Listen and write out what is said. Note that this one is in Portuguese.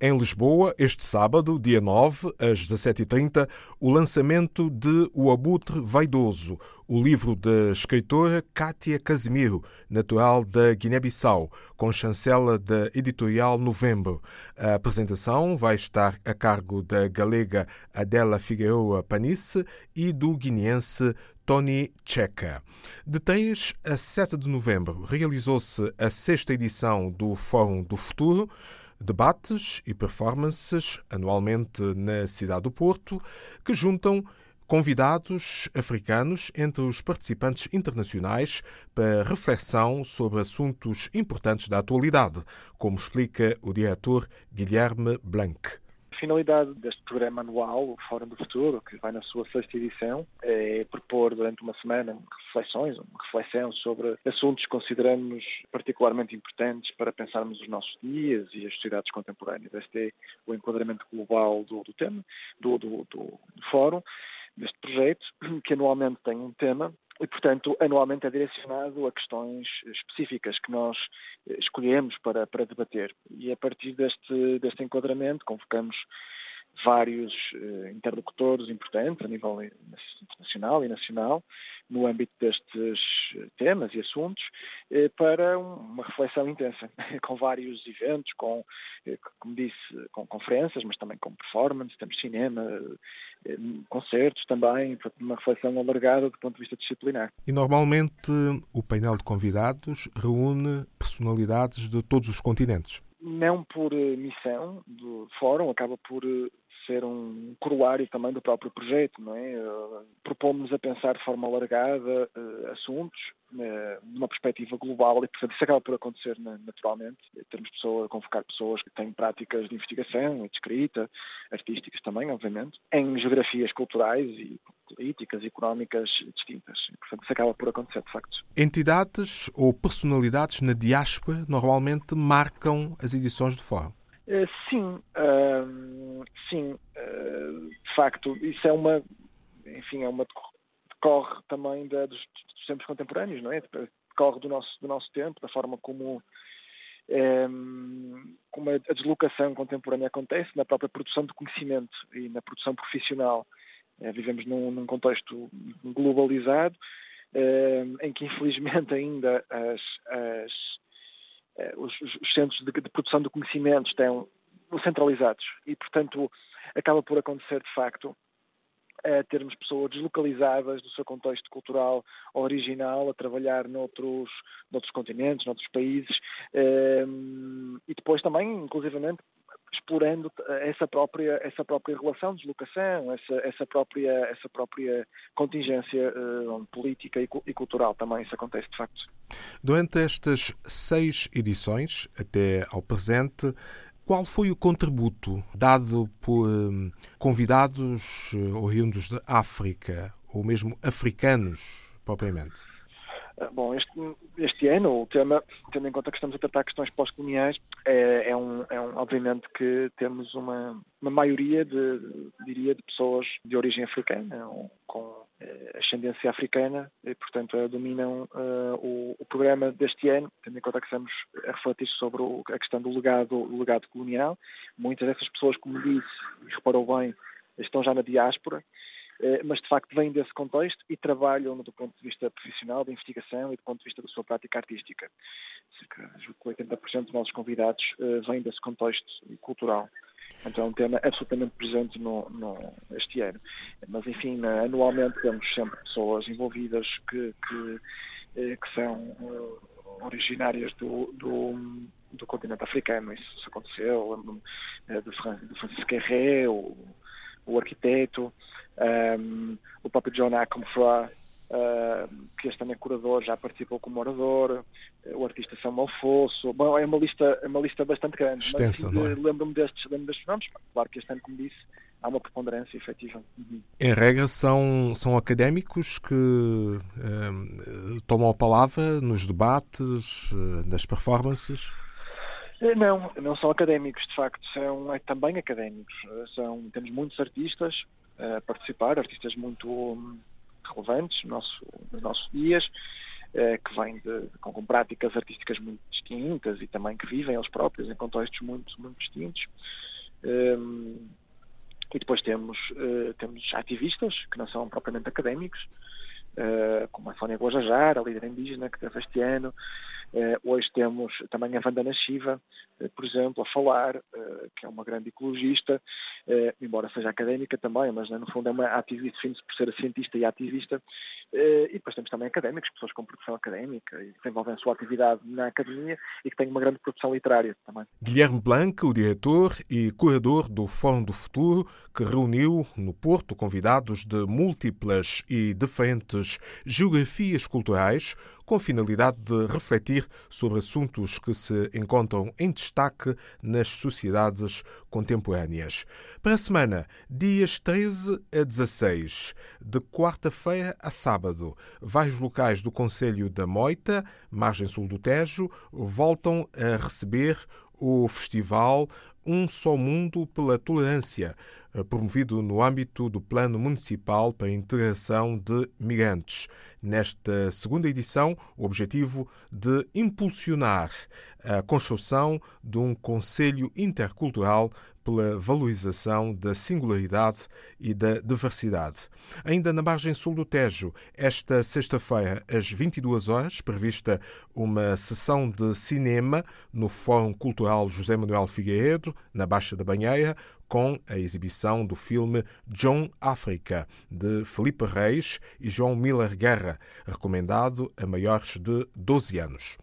Em Lisboa, este sábado, dia 9, às 17h30, o lançamento de O Abutre Vaidoso, o livro da escritora Kátia Casimiro, natural da Guiné-Bissau, com chancela da editorial Novembro. A apresentação vai estar a cargo da galega Adela Figueroa Panice e do guineense Tony Checa. Detalhes, a 7 de novembro realizou-se a sexta edição do Fórum do Futuro, debates e performances anualmente na cidade do Porto, que juntam convidados africanos entre os participantes internacionais para reflexão sobre assuntos importantes da atualidade, como explica o diretor Guilherme Blanc. Finalidade deste programa anual, o Fórum do Futuro, que vai na sua sexta edição, é propor durante uma semana reflexões, uma reflexão sobre assuntos que consideramos particularmente importantes para pensarmos os nossos dias e as sociedades contemporâneas. Este é o enquadramento global do, do tema, do, do, do Fórum, deste projeto, que anualmente tem um tema e, portanto, anualmente é direcionado a questões específicas que nós eh, escolhemos para, para debater. E a partir deste, deste enquadramento convocamos vários eh, interlocutores importantes a nível internacional e nacional no âmbito destes temas e assuntos eh, para uma reflexão intensa, com vários eventos, com, eh, como disse, com conferências, mas também com performance, temos cinema, eh, concertos também, uma reflexão alargada do ponto de vista disciplinar. E normalmente o painel de convidados reúne personalidades de todos os continentes? Não por missão do fórum, acaba por ser um coroário também do próprio projeto, não é? Uh, propomos a pensar de forma alargada uh, assuntos uh, numa perspectiva global e, portanto, isso acaba por acontecer naturalmente. Termos pessoas, convocar pessoas que têm práticas de investigação, de escrita, artísticas também, obviamente, em geografias culturais e políticas e económicas distintas. E, portanto, isso acaba por acontecer, de facto. Entidades ou personalidades na diáspora normalmente marcam as edições do Fórum. Sim, uh, sim, facto, isso é uma, enfim, é uma decorre também da, dos, dos, tempos contemporâneos, não é? Decorre do nosso, do nosso tempo, da forma como, um, como a deslocação contemporânea acontece na própria produção de conhecimento e na produção profissional. vivemos num, num, contexto globalizado, em que infelizmente ainda as, as eh, os, os centros de, de, produção de conhecimento estão centralizados e, portanto, acaba por acontecer de facto a termos pessoas deslocalizadas do seu contexto cultural original a trabalhar noutros, noutros continentes, noutros países um, e depois também, inclusivamente, explorando essa própria, essa própria relação de deslocação, essa, essa, própria, essa própria contingência uh, política e, cultural também, isso acontece de facto. Durante estas seis edições, até ao presente, qual foi o contributo dado por um, convidados uh, oriundos da África, ou mesmo africanos, propriamente? Ah, bom, este, este ano o tema, tendo em conta que estamos a tratar questões pós-coloniais, é, é, um, é um, obviamente que temos uma, uma maioria de, diria, de pessoas de origem africana, com eh, ascendência africana, e portanto eh, dominam uh, o, o, programa deste ano, tendo em conta que estamos a refletir sobre o, a questão do legado, legado colonial. Muitas dessas pessoas, como disse, e reparou bem, estão já na diáspora, mas de facto vêm desse contexto e trabalham do ponto de vista profissional, de investigação e do ponto de vista da sua prática artística. Cerca de 80% dos nossos convidados eh, vêm desse contexto cultural. Então é um tema absolutamente presente no, no, este ano. Mas, enfim, anualmente temos sempre pessoas envolvidas que, que, eh, que são originárias do, do, do, continente africano. Isso, aconteceu. Lembro-me do Francisco Herré, o, o arquiteto, um, o próprio John Ackmfra, uh, que este ano é curador, já participou como orador, o artista Samuel Fosso. Bom, é uma lista, é uma lista bastante grande. Extensa, mas, é? lembro-me destes, lembro destes nomes. Claro que este ano, como disse, há uma preponderância efetiva. Uhum. Em regra, são, são académicos que tomam a palavra nos debates, uh, nas performances? Eh, não, não são académicos, de facto, são é, também académicos. Eh, são, temos muitos artistas participar, artistas muito hum, relevantes nos nossos dias, que vêm de, com, com, práticas artísticas muito distintas e também que vivem eles próprios em contextos muito, muito distintos. Um, e depois temos, uh, temos ativistas, que não são propriamente académicos, uh, como a Sónia Guajajar, a líder indígena que teve este ano. Uh, hoje temos também a Vandana Shiva, por exemplo, a falar, que é uma grande ecologista, embora seja académica também, mas né, no fundo é uma ativista, define-se por ser cientista e ativista. E depois temos também académicos, pessoas com produção académica e que desenvolvem a sua atividade na academia e que têm uma grande produção literária também. Guilherme Blanca, o diretor e curador do Fórum do Futuro, que reuniu no Porto convidados de múltiplas e diferentes geografias culturais, com a finalidade de refletir sobre assuntos que se encontram em destaque nas sociedades contemporâneas. Para a semana, dias 13 a 16, de quarta-feira a sábado, vários locais do Conselho da Moita, margem sul do Tejo, voltam a receber o festival Um Só Mundo pela Tolerância, promovido no âmbito do Plano Municipal para a Integração de Migrantes. Nesta segunda edição, o objetivo de impulsionar a construção de um Conselho Intercultural pela valorização da singularidade e da diversidade. Ainda na margem sul do Tejo, esta sexta-feira, às 22 horas, prevista uma sessão de cinema no Fórum Cultural José Manuel Figueiredo, na Baixa da Banheira, com a exibição do filme John África, de Felipe Reis e João Miller Guerra, recomendado a maiores de 12 anos.